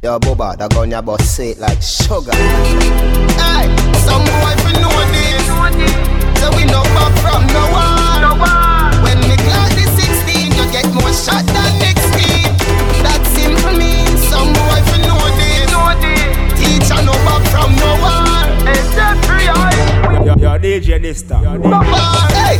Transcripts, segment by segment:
Yo, Bubba, that gun your boss say it like sugar. Hey, some boy we know this. So we know back from no one. When me class the 16, you get more shot than next team. That simple means some boy we know this. Teacher no back from no one. Yo, yo, DJ this time. Hey,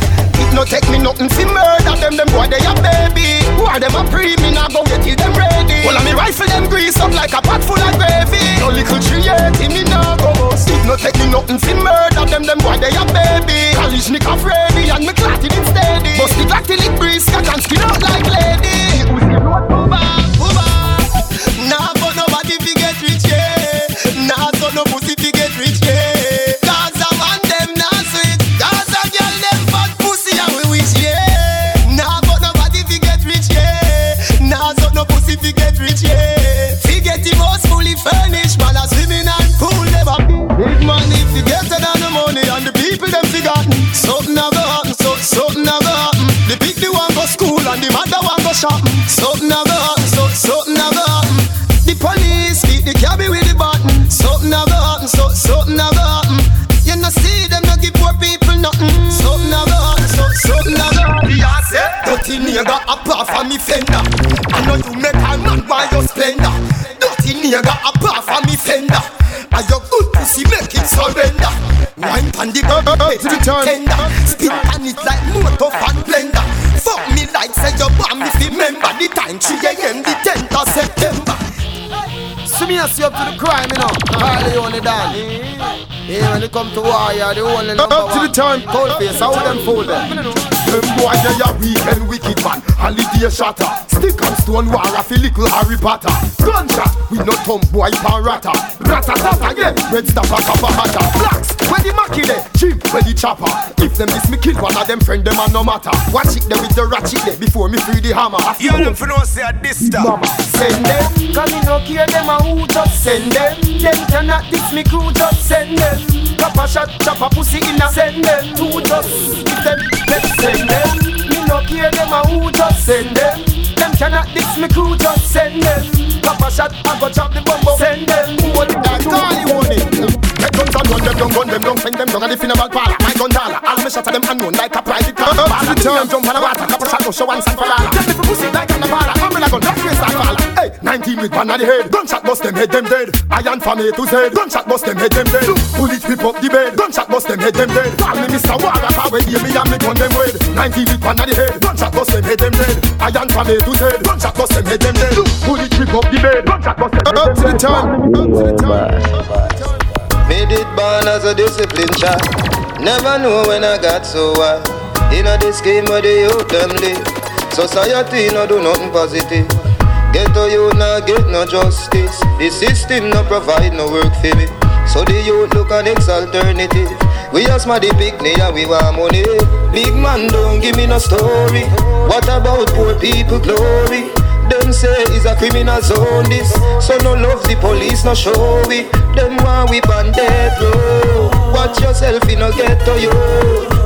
it no take me nothing fi murder them. Them boy they a baby. Why them a pre me now go get till them ready. Well, me rifle them grease up like a pot full of gravy. No little tree me now go. It no take me nothing fi murder them. Them boy they a baby. College me ready and me clotted it steady. Bust the Glock till it breeze, cat and skin out like lady. Who's the road booba, booba? Nah, but nobody fi get rich, yeah. Nah, so no pussy fi nigga apart from me fender. I know you make a man buy your splendor. Dirty nigga apart from me fender. And your good pussy make it surrender. Wine pan the up to the tender. Spin on it like motor fan blender. Fuck me like say you bomb if you remember the time 3 a.m. the 10th of September. See me and see up to the crime, you know. All Harley only done. Yeah, when it come to war, you're the only number Up to the time. Cold face, how them fool them? Them boy they a weekend wicked man Holiday shatter Stick and stone war a fi little Harry Potter Gunshot We no thumb boy pan rata Rata tata yeah Red stopper kappa hatter Blacks Where the Mackie there Cheap where the chopper If them miss me kill one of them friend them a no matter Watch it there with the ratchet there Before me free the hammer Yo, them for no say at this time. Mama Send them, cause me no care them a who just send them. Them cannot diss me crew, just send them. Chop a shot, chop a pussy in a send them. Two just give them, let's send them. No care them a who just send them. Them cannot diss me crew, just send them. Chop a shot, I go chop the bumbo, send them. Carly want it Get guns and run them down, gun them down, send them down at the funeral parlor. My gun dollar, all me shot at them unknown like a private car. To the time, jump on the water, couple shot go show one stand for all. Get me for pussy like on the parlor, I'm in a gun, black face like faller. Hey, 19 with one at the head, gunshot bust them head them dead. Iron from A to Z, gunshot bust them head them dead. Bullet rip up the bed, gunshot bust them head them dead. Call me Mr. Warrior, power give me and me gun them red. 19 with one at the head, gunshot bust them head them dead. Iron from A to Z, gunshot bust them head them dead. Bullet rip up the bed, gunshot bust them head them dead. Up to the time, up to the time. Made it born as a discipline child. Never know when I got so wild. In a this game where the youth them live. Society no do nothing positive. Get to you now get no justice. The system no provide no work for me. So the youth look an next alternative. We ask my the picnic and we want money. Big man don't give me no story. What about poor people glory? Them say it's a criminal zone this. So no love the police, no show we. Them want we ban death row. Watch yourself, you no get to you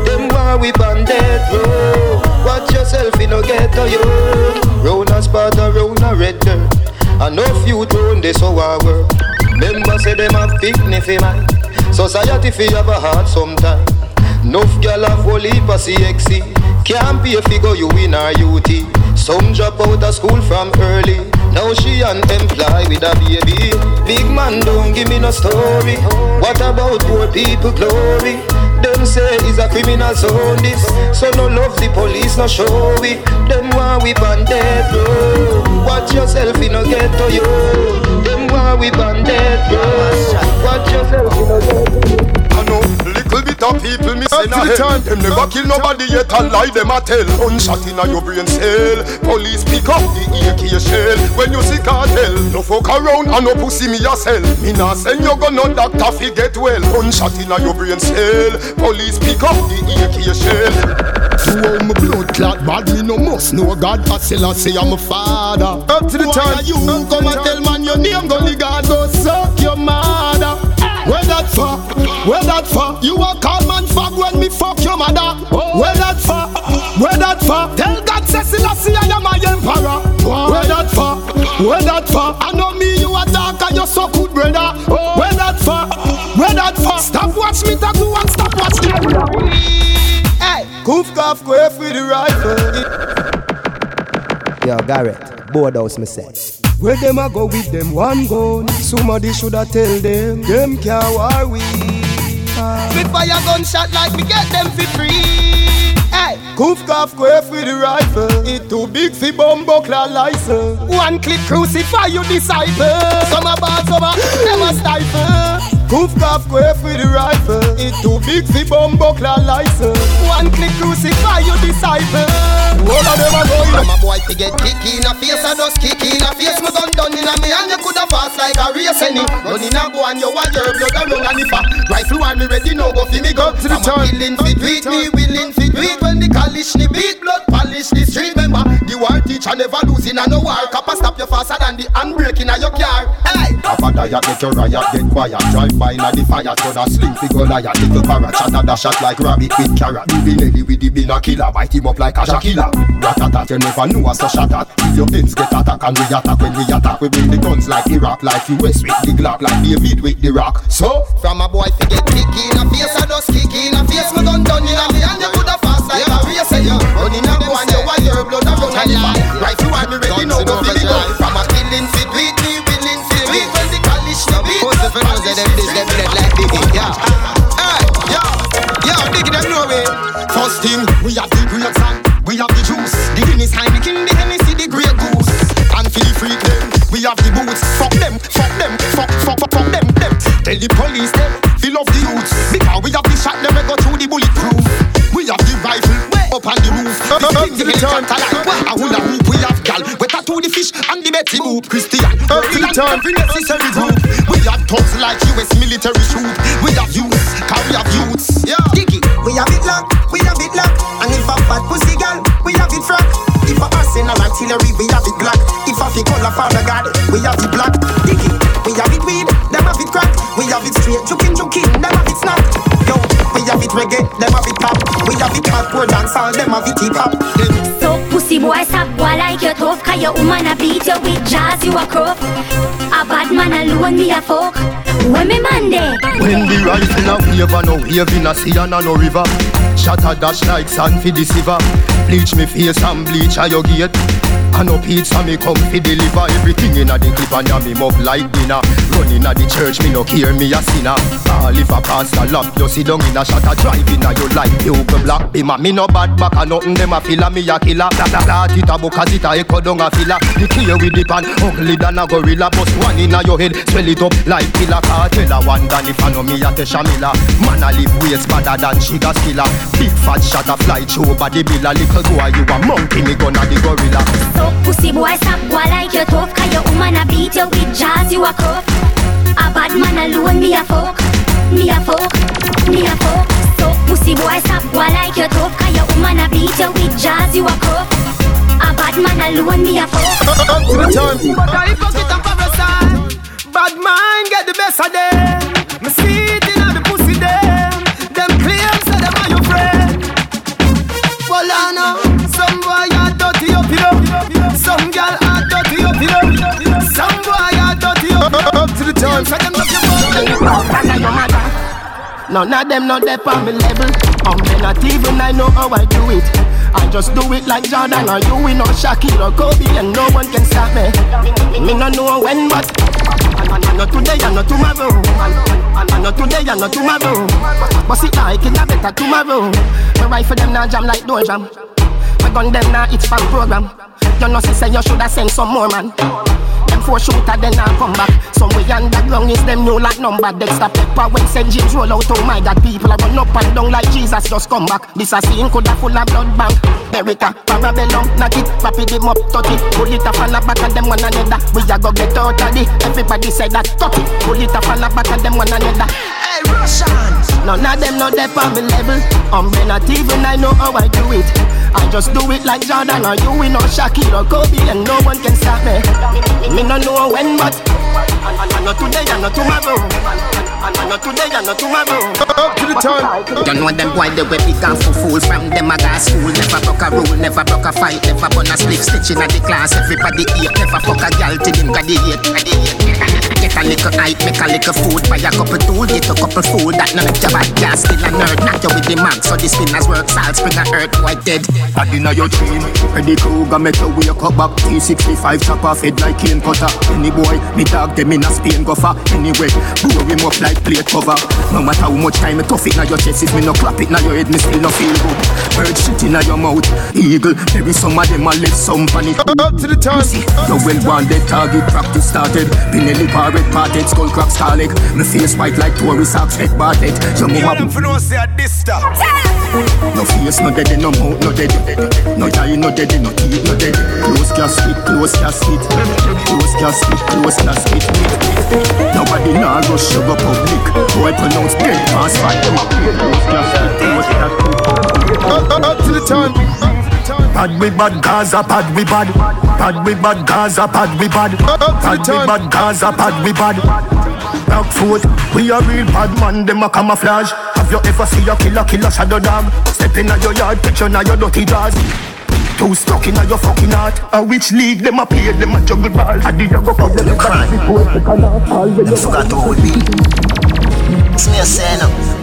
Them want we ban death row. Watch yourself, you no get to you Round a spot, a round a red dirt. Enough youth round this so I work. Member say them have for man Society fi have a heart sometime. Nuff gal have whole heap of CXC Can't pay figure you in her UT Some drop out of school from early. Now she unemployed with a baby. Big man don't give me no story. What about poor people glory? Them say it's a criminal zone this So no love the police no show we Them want we ban death row. Watch yourself you no get to you Them want we ban death row. Watch yourself you no get to you I know little people miss in a Up to the hell. time. Them never kill nobody yet a lie them a tell. Gunshot in a your brain cell. Police pick up the AK shell. When you see Kartel, no fuck around and no pussy me yourself. Me nah send you go no doctor fi get well. Gunshot in a your brain cell. Police pick up the AK shell. To all my blood clot bad, me no must know God. I still I say I'm a father. Up to the time. You come and tell man your name, gully God go suck your mother. Where that for? Where that for? You a call man fuck when me fuck your mother. Where that for? Where that for? Tell God say Selassie I am my emperor. Where that for? Where that for? I know me, you a dark and you so good, brother. Oh. Where that for? Where that for? Stop watch me tattoo and stop watch me. Hey, goof cough, go with the rifle. Yo, Garrett, boardhouse, me say. Where them a go with them one gun? Somebody shoulda tell them, them can't war we. Me fire gunshot like me get them for free. Hey, goof cough go with the rifle. It too big for buckler license. One clip crucify you disciple. Some a bad, some a a stifle. Goof cough go with the rifle. It too big for bomb buckler license. One clip crucify you disciple. All of them a go in. I'm a boy to get kick in a face and just kick in a face. Me gun done in a me and you coulda fast like a race any. Run in a go and you want your blood a run and if a rifle want me ready now go fi me go. To the I'm turn. a killing fit me willing fit with when the college ni beat blood polish the street. Remember the war teacher never losing a no war. Copper stop you faster than the handbrake in a your car. Hey. Have a diet, get your riot, get quiet Drive by na the fire, turn a slim figure liar Little parrot, shot a shot like rabbit with carrot The Nelly with the bin a killer, bite him up like a Shakila Ratatat, you never know us so at If your ends get attack and we attack When we attack, we bring the guns like Iraq Like US with the Glock, like David with the rock So, From a boy fi get kick in a face and just kick in a face. Me gun done in a me and you coulda fast like a race. Eh, Say you run in a go and you your blood a run and a rifle want me ready now go fi me go. Thing, we have the grapes and we have the juice. The Guinness Heineken, the Hennessy, the Grey Goose. And the freak them, we have the boots. Fuck them, fuck them, fuck, fuck, fuck, fuck them, them. Tell the police them, fill off the youths. Because we have the shot them, we go through the bulletproof. We have the rifle, up on the roof. The thing the helicopter like, I hoop, we have gal. We tattoo the fish and the Betty Boop. Christian, every and every necessary group. We have thugs like US military troop. We have youths, father God, we have it black. Diggy, we have it weed, them have it crack. We have it straight, juking, juking, them have it snap. Yo, we have it reggae, them have it pop. We have it hardcore dance, all them have it hip hop. So pussy boy stop boy like you tough Cause your woman a beat you with jazz you a crook A bad man alone me a fuck When me man there When the rifle a wave and no wave in a sea and a no river Shot a dash like sand for the silver Bleach me face and bleach a your gate I no pizza me come fi deliver Everything inna the clip and ya me mug like dinner. Run inna the church me no care me a sinner. Ah, All if a pastor lock you sit down inna shot a drive inna your life. You go black bima me no bad back a nothing them a feel a me a killer. Blah blah blah it a book it a echo down a filler. The clear with the pan ugly than a gorilla Bust one inna your head swell it up like killer. Kartel a one than if I know me a Tesha Miller Man a live ways badder than sugar skiller. Big fat shot a fly through body bill a little boy you a monkey me gonna the gorilla So pussy boy stop boy like you tough Cause your woman a beat you with jazz you a crook A bad man alone me a fuck Me a fuck Me a fuck. So pussy boy stop boy like you tough Cause your woman a beat you with jazz you a crook A bad man alone me a fuck. To the turn. But I hypocrite and parasite Bad mind get the best of them know Up to the turn. Say them dirty up None of them not there on me level I'm um, not even I know how I do it. I just do it like Jordan or you we know Shaquille or Kobe and no one can stop me. Me no know when but I know today and not tomorrow. I know today and not tomorrow. But see like it a better tomorrow Me rifle them now jam like door jam gun them now it's fan program. You know say say you shoulda send some more man. Them four shooter then I come back. Somewhere underground is them new like number. Dexter Pepper when St. James roll out Oh my god people are run up and down like Jesus just come back. This a scene coulda full of blood bank. America, Parabellum, knock it, rapid them up, touch it. Pull it off and back and them one another. We a go get out of it Everybody say that, touch it. Pull it off and back and them one another. Hey Russians! None of them know they on me level. I'm not even I know how I do it I just do it like Jordan or you we know Shaquille or Kobe and no one can stop me Me no know when but I, I, I know today and not tomorrow And not today and not tomorrow. Up to the turn. You know them boy they way big and full fool from them a gas school. Never broke a rule, never broke a fight, never burn a split stitch in the class. Everybody eat, never fuck a gal till him graduate. Get a little height, make a little food, buy a couple tool, get a couple food. That none of your bad gas, still a nerd. Knock you with the mag, so the spinners work. Salt spring a earth, white dead. Bad inna your dream Freddy Krueger make you wake up back T65 chop off head like cane cutter Any boy, me dog them in a Spain go for Anyway, blow him up like plate cover No matter how much time me tough it now your chest If me no clap it na your head, me still no feel good Bird shit inna your mouth Eagle, maybe some of them a left some panic Up to the turn. The well wanted target practice started Pinelli parrot parted skull crack scarlet Me face white like Tory socks head bartet You move up for no say this stuff. no face, no dead, no mouth, no dead. No eye, no dead, no teeth, no dead. Close casket, close casket. Close casket, close casket. Nobody nah rush sugar public. Boy pronounce dead pass by. Close casket, close casket. Up, up, up to the turn. Bad we bad, Gaza bad we bad. Bad we bad, Gaza bad we bad. Bad we bad, Gaza bad we bad. Black foot, we a real bad man, them a camouflage. Have you ever see a killer, killer shadow dog? Step in your yard, picture now your dirty jaws. Too stuck in your fucking heart. A which league them a play, them a juggle ball. How did you go for them? crime. Them forgot to hold me. It's me a say now.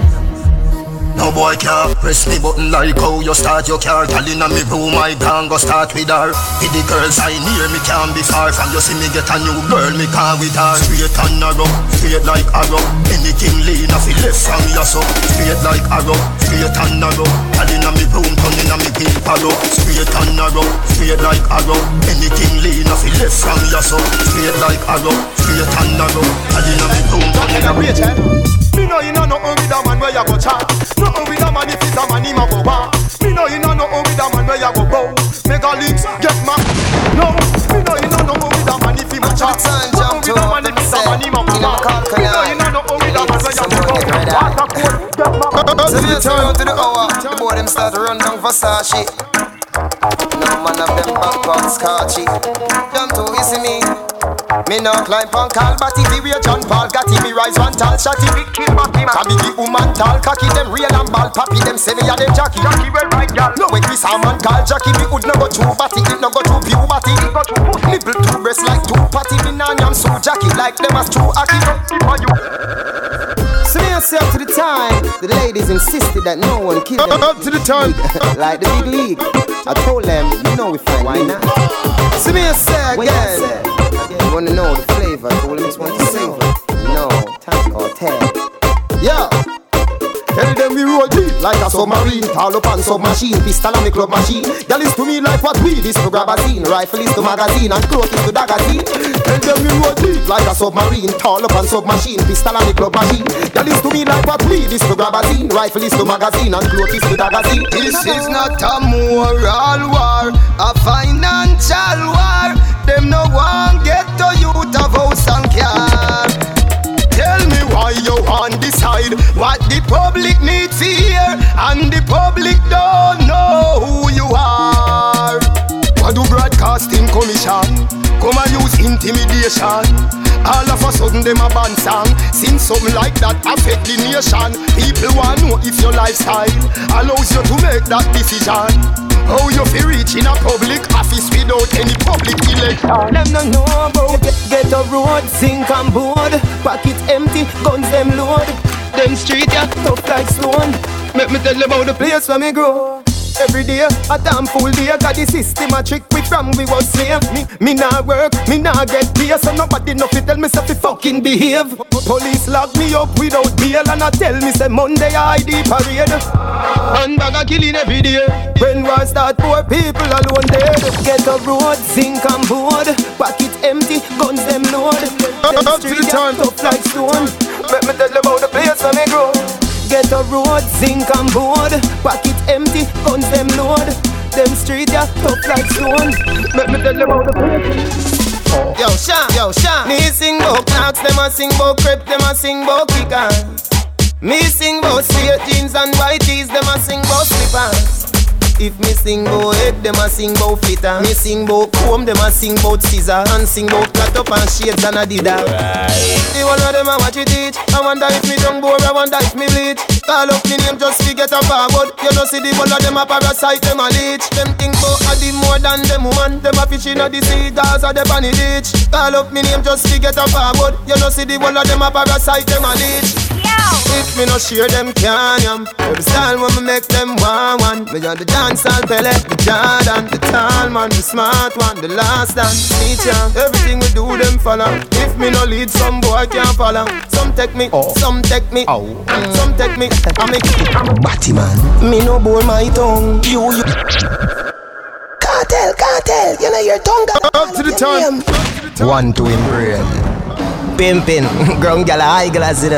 No boy can't press me button like how you start. Your car Girl inna me room, I gang go start with her. With the girls I near me can't be far From. You see me get a new girl, me can with her. Straight and narrow, straight like arrow. Anything lean off left from your so. Straight like arrow, straight and narrow. Girl inna me room, turn inna me paper Straight and narrow, straight like arrow. Anything lean off left from your so. Straight like arrow, straight and narrow. Girl inna me room, turn inna me Me know you know nothing with a man where you go chat. Nothing with a man if it's a man him a go want. Me know you know nothing with a man where you go bow. Make a links get ma. No, me know you know nothing with a man if him a chat. Nothing with a man if it's a man him a go want. Me know you know nothing with a man where you go bow. Water cold get. Up to the turn. to the hour. The boy them start run down Versace. No man of them back on scotchy. Jump to easy me. Me no climb on call, but if we a John Paul got me rise one tall shotty big kill Matty man. Cabby the woman tall cocky them real and ball pappy them say me a them Jackie. Jackie well right gal. No way Chris man call Jackie me would no go too batty, it no go too puberty. It go too pussy. Nipple two breast like two patty. Me nah yam so Jackie like them as true aki. For you. So me I up to the time, the ladies insisted that no one kill them. Up to the turn. like the big league. I told them, you know we fine. Why not? So me I say again. You wanna know the flavor? So let me just want to savor. No, time or tag. Yeah. Tell them we roll deep like a submarine Tall up on submachine, pistol and me club machine Y'all is to me like what we is to grab a scene Rifle is to magazine and cloak is to magazine Tell them we roll deep like a submarine Tall up on submachine, pistol and me club machine Y'all is to me like what we is to grab a scene Rifle is to magazine and cloak is to magazine This is not a moral war, a financial war. Them no one get to youth of house and car. Tell me why you want decide what the public needs to hear? And the public don't know who you are broadcasting commission come and use intimidation All of a sudden them a ban song Sing something like that affect the nation People want know if your lifestyle allows you to make that decision how you fi reach in a public office without any public election? Them no know about get a road, sink and board. Pocket empty, guns them load. Them street yeah, tough like stone. Make me tell you about the place where me grow. Every day, a damn full day, got the system a trick we from we was slave. Me, me nah work, me nah get pay, so nobody no fi tell me say fi fucking behave. Police lock me up without bail and I tell me say Monday I ID parade. And bag a killing every day. When war start, poor people alone dead. Get a road, sink and board. Pocket empty, guns them load. Them up to the street tough like stone. Let me tell you about the place where me grow. Get a road, sink and board. Pocket empty, guns them load. Them street yeah, tough like stone. Let me tell you about the. Yo, Sha, yo, Sha. Me sing about knocks, them a sing about crepe, them a sing about kickers. Me sing about straight jeans and white tees, them a sing about slippers. If me sing bout head, them a sing bout flitter. Me sing bout comb, them a sing bout scissor. And sing bout cut up and shades and a dida. The one of them a watch it teach. I wonder if me tongue bore, I wonder if me bleach. Call up me name just to get a forward. You know see the one of them a parasite, them a leech. Them think bout a the more than them woman. Them a fish in a the sea, cause a the bunny ditch. Call up me name just to get a forward. You know see the one of them a parasite, them a leech. If me no share them can yam Every style when me make them one one Me on the dance all Pele, the Jordan. The tall man, the smart one, the last dance Teacher, everything we do them follow. If me no lead, some boy can't follow. Some take me, oh. some take me. Oh. Some take me, I make Batty man. Me no bore my tongue. You, you. Kartel, Kartel. You know your tongue. Got Up to the time One to brain. Pimpin', ground gal a high glass it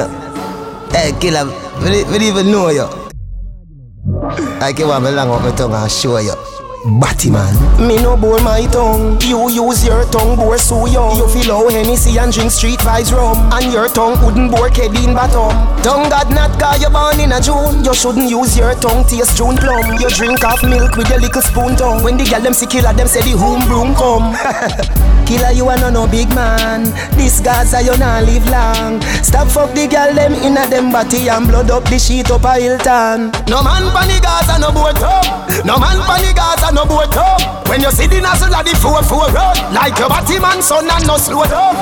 Hey, killer, we don't even know you. I can want me long up my tongue and show you. Batty man. Me no bore my tongue. You use your tongue bore so young. You feel how Hennessy and drink street vibes rum. And your tongue wouldn't bore Kedin bottom. Tongue God not cause you born in a June. You shouldn't use your tongue taste June plum. You drink half milk with your little spoon tongue. When the girl them see killer, them say the home broom come. killer, you are no no big man. This Gaza you not live long. Stop fuck the girl them in a them body and blood up the sheet up a Hilton. No man panic Gaza no boat up. No man panic Gaza no boat up. When you see the nozzle of the 4-4 road, like your body man son and no slow up.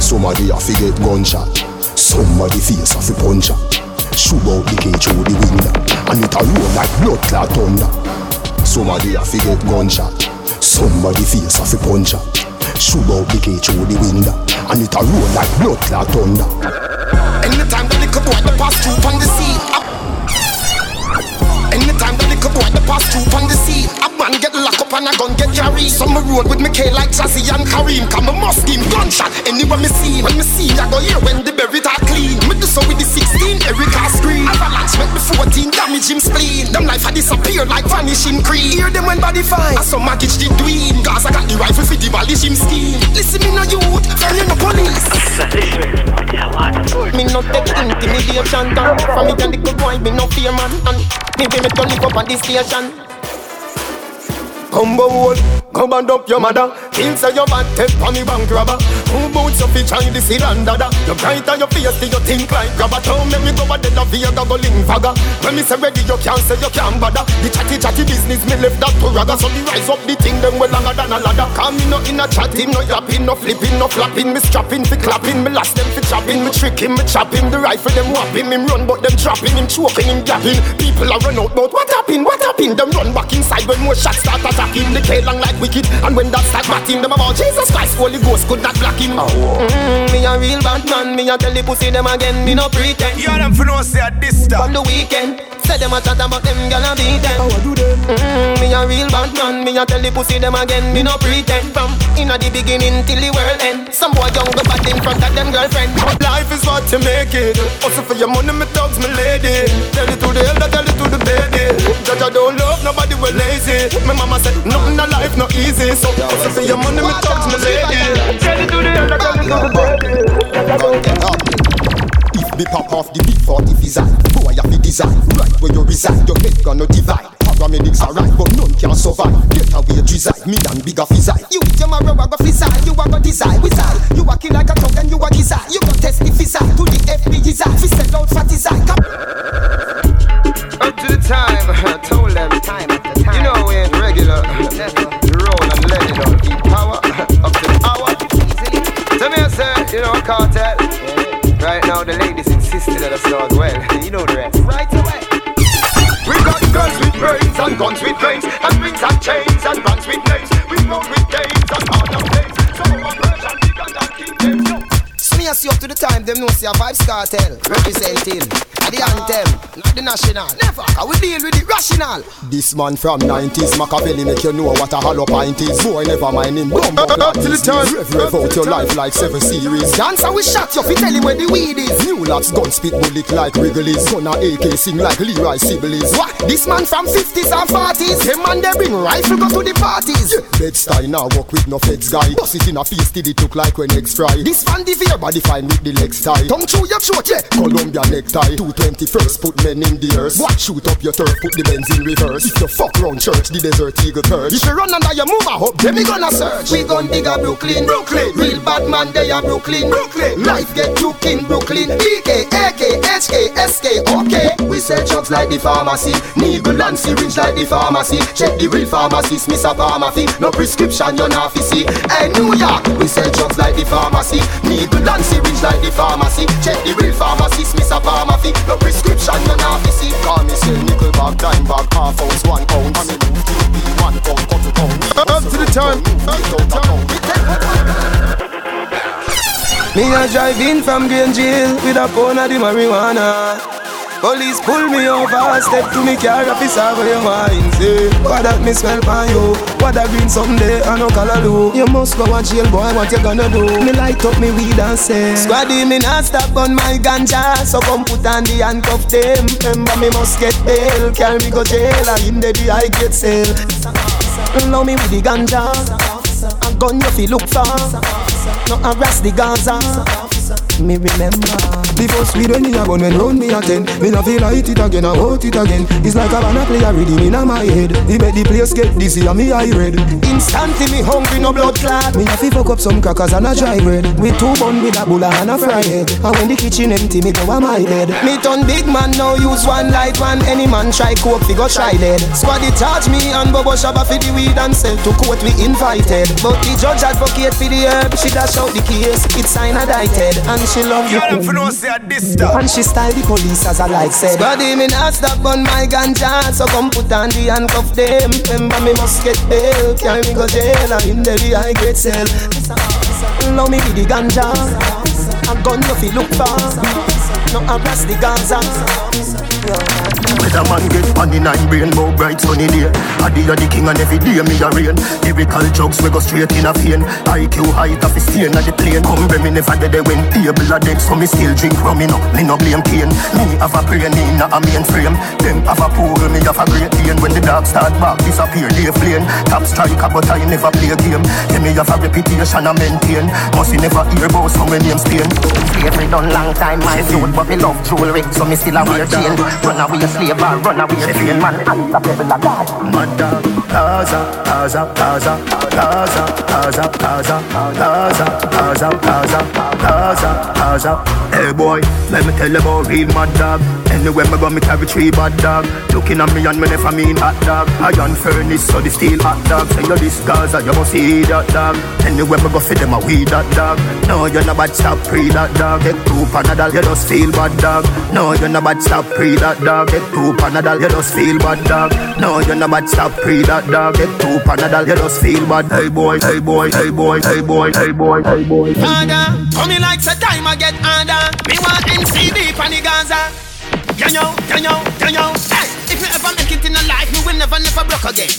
Somebody a fi get gunshot. Somebody face a fi punch Shoot out the cage through the window, and it a roll like blood clot thunder. Somebody a fi get gunshot. Somebody face a fi punch Shoot out the cage through the window, and it a roll like blood clot thunder. Anytime the little boy pass through on the scene, Anytime the little boy the pass through on the scene, a man get locked up and a gun get carried. Some road with me K like Jazzy and Kareem, come a must give gunshot. Anywhere me see, when me see, I go here when the berry are clean. Me do so with the 16, Erica Avalanche make me 14, damage him spleen. Them life a disappear like vanishing cream. Hear them when body fine, I saw Magich the dweeb. Cause I got the rifle for the abolish him scheme. Listen me no youth, very no police. Listen, me no take intimidation down From me and the good boy, me no fear man And me be me turn it up on the station Combo wall, come and up your mother. Kill say your bad take for me bank robber. Who boots your feet try the seal and dada? You bright on your face you think like grabber. Don't make me go a dead of Vega go link fagger. When me say ready you can't say you can't bother. The chatty chatty business me left that to ragga. So me rise up the thing them well longer than a ladder. Cause me no in a chatting, no yapping, no flipping, no flapping. Me strapping, fi clapping, me last them fi chopping. Me tricking, me chopping, the rifle them whopping. Him run but them trapping, him choking, him gapping. People a run out but what happened, what happened? Them run back inside when more shots start attacking The K long like wicked. And when that start batting Them about Jesus Christ, Holy Ghost could not block him. Mm, Me a real bad man, me a tell the pussy them again Me no pretend. You are them for no say at this On the weekend Say them a chat about them gonna beat them. How I do them? mm, Me a real bad man, me a tell the pussy them again Me no pretend. From inna the beginning till the world end. Some boy young go bad in front of them girlfriend. Life is what you make it. Also for your money, me dogs, me lady. Tell it to the elder, tell it to the baby. Judge I don't love nobody, we lazy. My mama said nothing in life not easy. So also for your money, me dogs, me lady. Tell it to the elder, tell it to the baby. Gun get up. If me pop off the big 40 design, boy have the design. Right where you reside, your head gonna divide. Paramedics are right, but none can survive. Get away reside, me and bigger physique. You your marrow, I go fizzy. You a go design, we side. You a kill like a thug and you a kizzy. You go test the fizzy to the FBI. Fi sell out for design. Come ladies insisted that I start well. You know the rest. right away. We got guns with brains and guns with brains and rings and chains and guns with names. We roll with games and all of planes. So one version bigger than King James. Yo. So see up to the time, them know see a Vybz Kartel representing the anthem, not the national. Never, I will deal with the rational. This man from 90s, Machiavelli make you know what a hollow pint is. Boy, never mind him. Bum, bum, Up to the time. Rev, rev out your life like seven series. Dancer we shot you, fi tell him where the weed is. New lads gun spit bullet like Wrigley's. Gunna AK sing like Leroy Sibbles. What? This man from 50s and 40s. Them man they bring rifle go to the parties. Bed style now walk with no feds guy. Bust it in a face till it look like when next fry. This fan the fear Body fine with the legs tie. Tongue through your throat, yeah. Columbia necktie. Two 221st, put men in the earth. What shoot up your turf, put the men's in reverse. If you fuck round church, the desert eagle perch. If you run under your move, I hope then me gonna search. We gon' dig a Brooklyn, Brooklyn. Real bad man, they are Brooklyn, Brooklyn. Life get juke in Brooklyn. BK, AK, HK, SK, okay. We sell drugs like the pharmacy, needle and syringe like the pharmacy. Check the real pharmacist, Miss a pharmacy. No prescription, you're not see. Hey, New York, we sell drugs like the pharmacy, needle and syringe like the pharmacy. Check the real pharmacist, Miss a pharmacy. No prescription, you're not see. Call me say nickel bag, dime bag, half ounce, one pound. I mean, TB, one pound, cut a pound. Up to the time. Up to the time. Me a drive in from Green Jail with a pound of the marijuana. Police pull me over, step to me car, officer, where you wine, say What that me smell for you? What that green someday, I no color do? You must go a jail, boy, what you gonna do? Me light up me weed and say Squaddy, me not stop on my ganja. So come put on the handcuff them. Remember me must get bail, carry me go jail And in the I get sale. Love me with the ganja. A gun you feel look for. No harass the Gaza me remember. The first weed when me a gun when round me a ten. Me no feel light it again, I want it again. It's like a banana play a rhythm in my head. He make the place get dizzy and me eye red. Instantly me hungry, no blood clot. Me have to fuck up some crackers and a dry bread. With two bun with a bulla and a fry head. And when the kitchen empty, me go on my bed. Me turn big man now, use one light one. Any man try coke, fi go try dead. Squaddy charge me and Bobo Shabba fi the weed and sell to court we invited. But the judge advocate for the herb She dash out the case, it's signed a and she love you. And she style the police as I like said. Body me not stop on my ganja, so come put on the handcuff them. Remember me must get bail, carry me go jail, and in the I get cell. Love me with the ganja, a gun you feel look for, no harass the Gaza. Whether man get money nine brain more bright sunny day. I be the king and every day me a rain Lyrical jokes we go straight in a vein. IQ height of a stain at the plane. Come me never dead when table a dead So me still drink rum me no, me no blame cane Me have a brain in a mainframe Them have a pool, me have a great pain. When the dog start back disappear they flame. Top striker but I never play a game. Yeah me have a reputation I maintain. Must you never hear about some name Spain. Slavery done long time my youth But me love jewelry so me still a wear chain Run away slave or run away train man I'm a pebble of God Mad dog Gaza, Gaza, Gaza Gaza, Gaza, Gaza Gaza, Gaza, Gaza Gaza, Gaza Hey boy, let me tell you about real mad dog Anywhere me go me carry three bad dog Looking at me and me never mean hot dog Iron furnace so the steel hot dog Say you this Gaza, you must see that dog Anywhere me go feed them a weed that dog No, you're not bad, stop pre that dog Get two panadol, you just feel bad dog. No, you're not bad, stop pre that dog. Get two panadol, you just feel bad dog. No, you're not bad, stop pre that dog. Get two panadol, you just feel bad. Hey boy, hey boy, hey boy, hey boy, hey boy, hey boy. Harder, coming like a time I get harder Me want NCD pan the Gaza. You know, you know, you know. Hey, if you ever make it in a life Me will never, never broke again.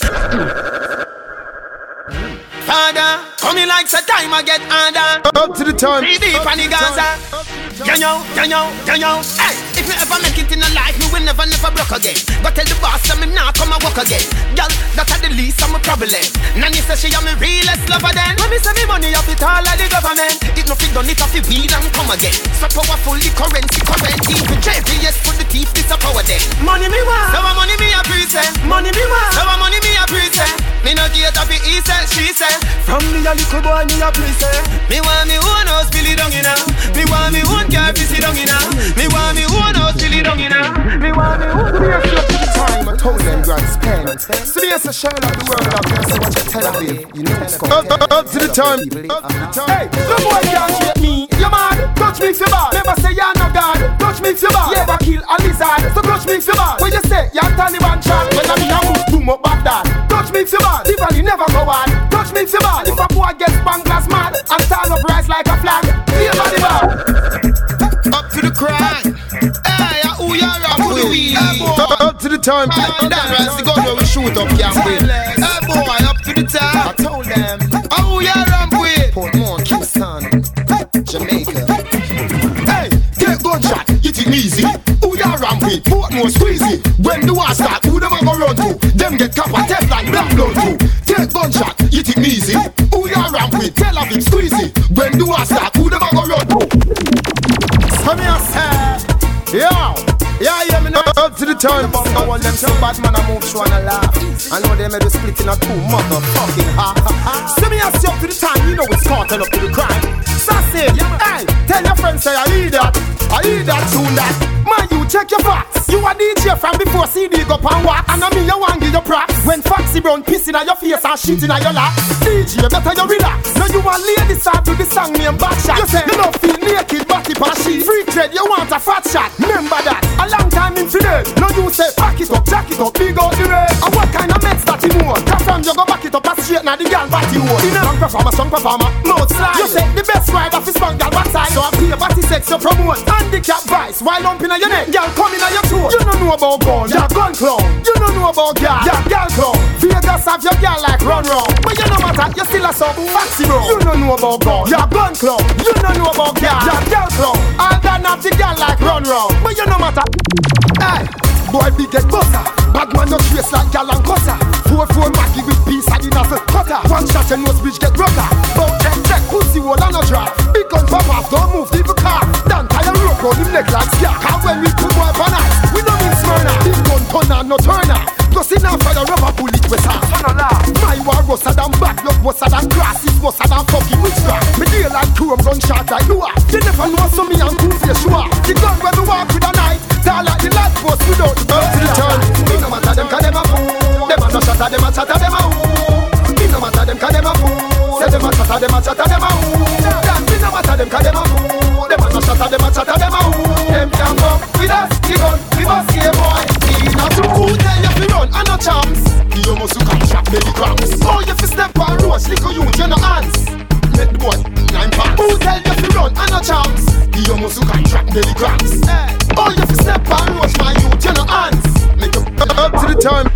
Father, coming like a time I get harder Up to the time. CD pan the Gaza You know, you Hey, if you ever make it in a life Me will never, never broke again. Go tell the boss that me not come and walk again. Girl, that are the least of my problem. Nanny say she am my realest lover then. When me say me money off it all of the government. It no fit done it off the weed and come again. So powerful the currency current Even JVS put the teeth this a power then. Money me want. So money me a present eh? Money me want. So money me a present eh? Me no get it he said, she said From me a little boy me a present eh? Me want me own house fill it down in Me want me own car sit down in Me want me own fill it down in Me want me own Time I told them grand spend. So yes, I share out the world up there. So what you tell them, you know it's Up, up, up to the time. Up to the time. Hey, no boy can't shape me. You mad? Touch me so bad. Never say you're no god. Touch me so bad. You ever kill a lizard? So touch me so bad. When you say you're Taliban chat, when I mean I move boom up Baghdad. Touch me so bad. The valley never go on. Touch me so bad. If a boy gets banglass mad and stand up rise like a flag, be a body time. Hey, that rise the gun where we shoot up can't win Hey boy, up to the top I told them. Oh, who you ramp with Portmore, Kingston, Jamaica. Hey, take gunshot, it is easy. Who ya ramp with? Portmore squeezy. When the war start, who them a go run to? Them get copper, Teflon, black blood too. Take gunshot, it is easy. Who ya ramp with? Tel Aviv squeezy. When the war start, who them a go run to? Come here, sir. Yeah, turn, bump I want them so bad man I move show and I laugh. I know they made a split in a two motherfucking ha ha ha. See me ask you up to the time, you know it's caught up to the crime. Sassy, hey, tell your friends say I eat that, I eat that tune that. Man, check your facts. You a DJ from before CD go pan walk, and I mean you want give your props. When Foxy Brown pissing at your face and shitting at your lap. DJ, better you relax. Now you want ladies start to the song name Backshot. You say you don't feel naked, body pan sheet. Free trade, you want a fat shot. Remember that. A long time in today. Now you say back it up, jack it up, big out the red. And what kind of meds that you know? Cause you go back it up, a straight now the girl body hole. In strong performer, strong performer, mouth slide. You say the best ride of his strong girl backside. So I pay body sex you promote. Handicap vice, while lumping on your neck. Girl coming on your toe. You don't know about gun, you're gun clown. You don't know about girl, you're girl clown. Vegas have your girl like run round. But you no matter, uh, you still a sub foxy bro. You don't know about gun, you're gun clown. You don't know about girl, you're girl clown. All done have the girl like run round. But you no matter. Uh, hey, boy, big get butter. Bad man no trace like gal and cutter. Four four Maggie piece and enough cutter. One shot and no speech get rubber. But check check pussy wall and no drop. Big gun pop off, don't move leave a car. Dan tire rope round him neck like scar. How when we put boy for night, we don't mean Smyrna. Big gun turner no turner. Go see now fire rubber bullet with her. My war russer than back, look worse than grass. It's worse than fucking witchcraft. Me deal like chrome gunshot like Noah. You never know so me and Goofy sure. The gun when we walk with a knife. Tall like the light post without the up to the turn. No matter them 'cause them a fool. Them a no shatter, them a chatter, them a Say them a chatter, them a chatter, them a who. That me no matter them 'cause them a fool. Them a no shatter, them a chatter, them a who. Them can fuck with us, the gun, we must see boy. In a two, who tell you fi run and no chance? You must look and trap milligrams. Oh, you fi step on roach, little youth, you no hands. Make the boy nine pants. Who tell you fi run and no chance? You must look and trap milligrams. Oh, you fi step on roach, my youth, you no hands. Make up to the time.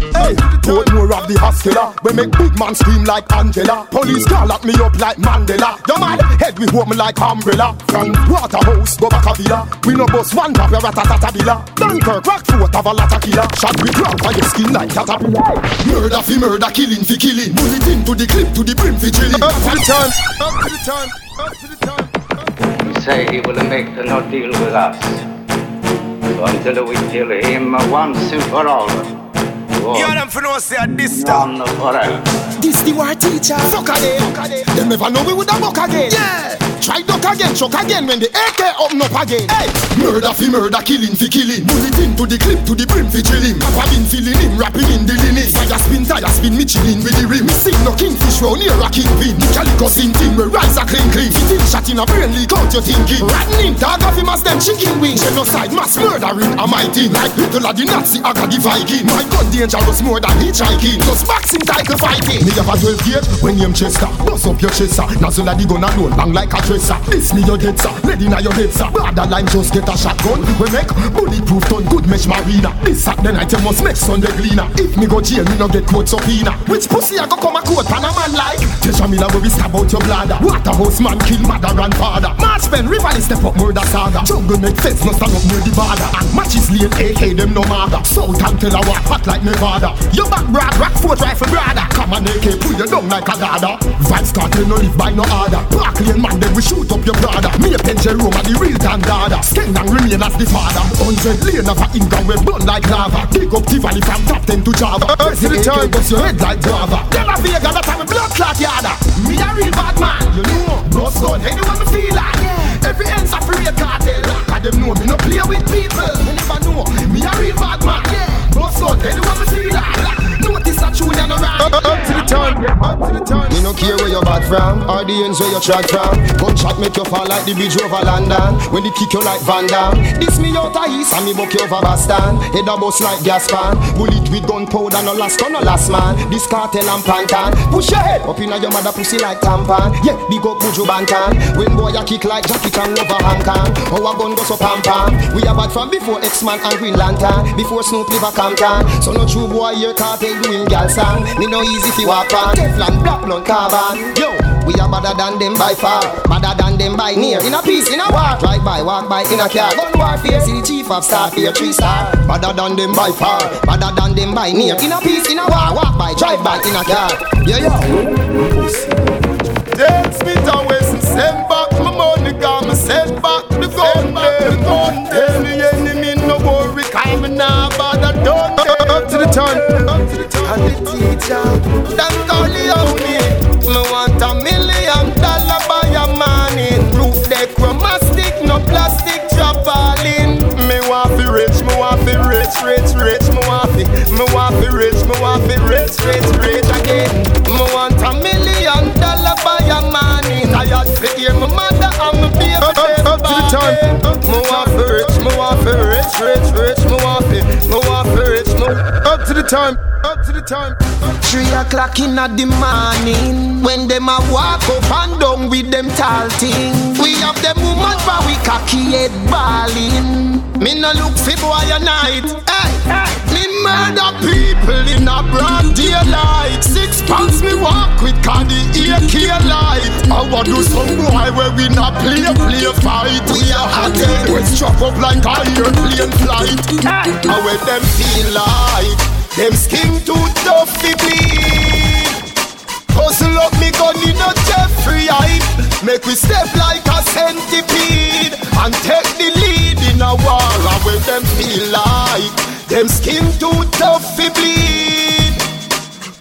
Hey, don't more of the hospital. We make big man scream like Angela. Police call at me up like Mandela. Your man head we hold me like umbrella. From Waterhouse go back a villa. We no boss one drop your ratatata villa. Dunkirk rock foot have a lot of killer. Shot we drop on your skin like caterpillar. Murder fi murder, killing fi killing. Bullet into the clip to the brim fi chilling. Up to the time. Up to the time. Up to the time. say he will make no deal with us. Until we kill him once and for all. You them for no say at this time. One forever. This the war teacher. Fuck a day. Them never know we woulda buck again. Yeah. Try duck again, chuck again when the AK open up again. Hey. Murder fi murder, killing fi killing. Bullet into the clip to the brim fi chilling. Papa been feeling him, rapping in the linen. Fire spin, tire spin, me chilling with the rim. Me see no kingfish round here a kingpin. The calico sin thing, we rise a clean clean. Fit in shot in a brain leak out your thinking. Rotten in, dog off him as them chicken wings. Genocide, mass murdering, a my thing. Like little of the Nazi, I got the Viking. My gun dangerous more than hitchhiking. Just boxing title fighting. Me have a 12 gauge when you Chester. Bust up your chest, sir. Nozzle of the gun alone, long like a dresser. This me your dead, sir. Lead in your head, sir. Brother line just get a shotgun. We make bulletproof ton good mesh marina. This Saturday night you must make Sunday cleaner. If me go jail, me no get court subpoena. Which pussy I go come a court pan a man like? Treasure me we stab out your bladder. Waterhouse man kill mother and father. March pen rival step up murder saga. Jungle make fence no stand up near the border. And matches lane AK them no matter. South and tell a walk hot like Nevada. Your back broad rock foot rifle brother. Come on AK pull you down like a dada. Vybz Kartel no live by no order. Park lane man then we shoot up your brother. Me a pen Jerome the real dandada. Skeng and remain as the father. Hundred lane of a Inca we burn like lava. Pick up Tivoli from top ten to Java. Earth the time bust your head like Java. Tell a Vega that I'm a blood clot yada. Me a real bad man, you know. Bust gun, anyone me feel like. Every ends a free cartel. Cause them know me no play with people. Me never know. Me a real bad man. Bust gun, anyone Me no care where you're bad from, or the ends where you're track from. Gunshot make you fall like the bridge over London. When they kick you like Van Damme. This me out of east and me buck you over Boston. Head a bust like gas pan. Bullet with gunpowder, no last no last man. This Kartel and pantan. Push your head up inna your mother pussy like tampon. Yeah, big up Buju Banton. When boy a kick like Jackie Chan over Hong Kong. Our gun go so pam pam. We are bad from before X-Man and Green Lantern. Before Snoop a Compton. So no true boy here Kartel doing gal song. Me no easy fi walk on. Iran, Teflon, black blunt carbon. Yo, we are better than them by far, better than them by near. In a peace, in a war, drive by, walk by, in a car. Gun warfare, see the chief of staff here, three star. Better than them by far, better than them by near. In a peace, in a war, walk by, drive by, in a car. Yeah, yeah. Dead Smith and Wesson, send back my money, got me send back the gun, the gun. Tell me enemy no worry, come and now, but I don't up to the time and the teacher. That's Corleone. Me want a million dollar by a man in. Roof deck, romastic, no plastic, drop all in. Me want fi rich, me want fi rich, rich, rich. Me want fi, me want fi rich, me want fi rich, rich, rich again. Me want a million dollar by a man in. I had to hear my mother and my baby. Up, up, up to the time. Me want fi rich, me want fi rich, rich, rich. Me want fi, me want fi rich, me. The time. Up to the time. Three o'clock in the morning When them a walk up and down with them tall things We have them woman for we cocky head balling Me no look for boy a night hey. Me murder people in a broad daylight Six pants me walk with candy ear key light I want do some boy where we not play play fight We are hot head we strap up like a airplane flight hey. I when them feel like them skin too tough to bleed. Hustle up me gun in a Jeffrey hype. Make we step like a centipede and take the lead in a war where them feel like them skin too tough to bleed.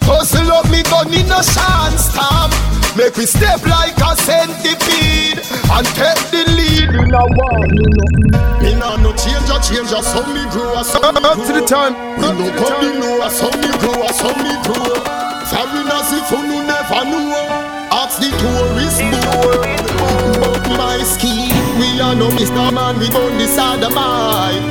Hustle up me gun in a chance stamp. Make we step like a centipede and take the lead in a war. Me nah no change a change a so me grow a so me grow. Up to the time. We no come me know a so me grow a so me grow. Foreigners if you never know. Ask the tourist board. But my scheme, we are no Mr. Man, we born this other mind.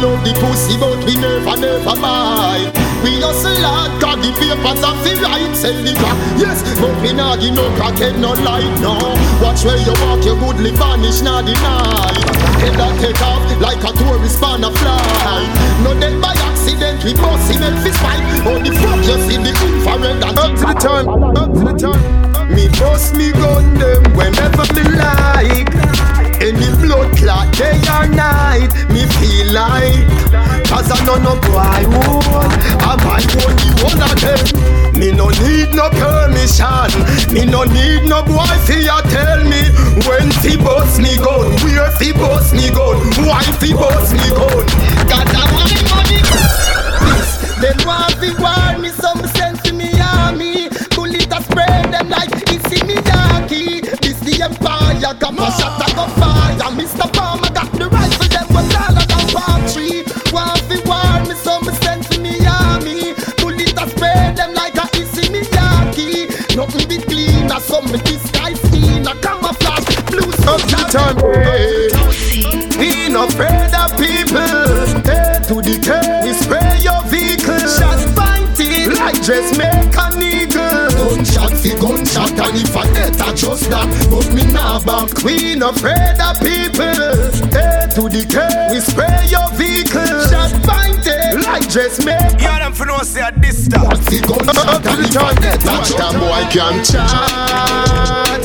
Love the pussy, but we never, never buy. We hustle hard, got the papers and the right Sell the car, yes But me nah give no crackhead, no light, no. Watch where you walk, you goodly vanish, nah deny Head that take off like a tourist on a fly No dead by accident, we bust him and fist fight. Oh the fuck, you see the infrared and Up to the time, up to the time Me bust me gun them whenever me like. Any blood clot day or night Me feel like Cause I know no boy would I might own the one of them? Me no need no permission. Me no need no boy fi ya tell me When fi bust me gun Where fi bust me gun Why fi bust me gun. Got that money money. Them want fi war me some sense to me army. Bullet a spray them like it's in me darky This the empire got my shot I go fire Mr. But me nah back. We not afraid of people. Head to the K, we spray your vehicle. Shots fighting like just make. Yeah, them for no say at this stop. Fi gunshot, and if I hit, I just that boy can chat.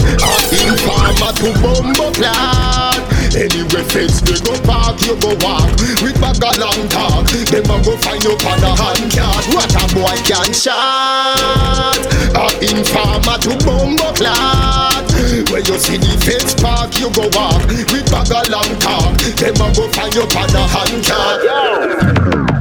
Informer to bumbo clad. Anyway, fence they go park, you go walk With bag a long talk Them a go find you on a hand card What a boy can shot A informer to bumbo clad when you see the face park, you go walk With bag a long talk Them a go find you on a hand car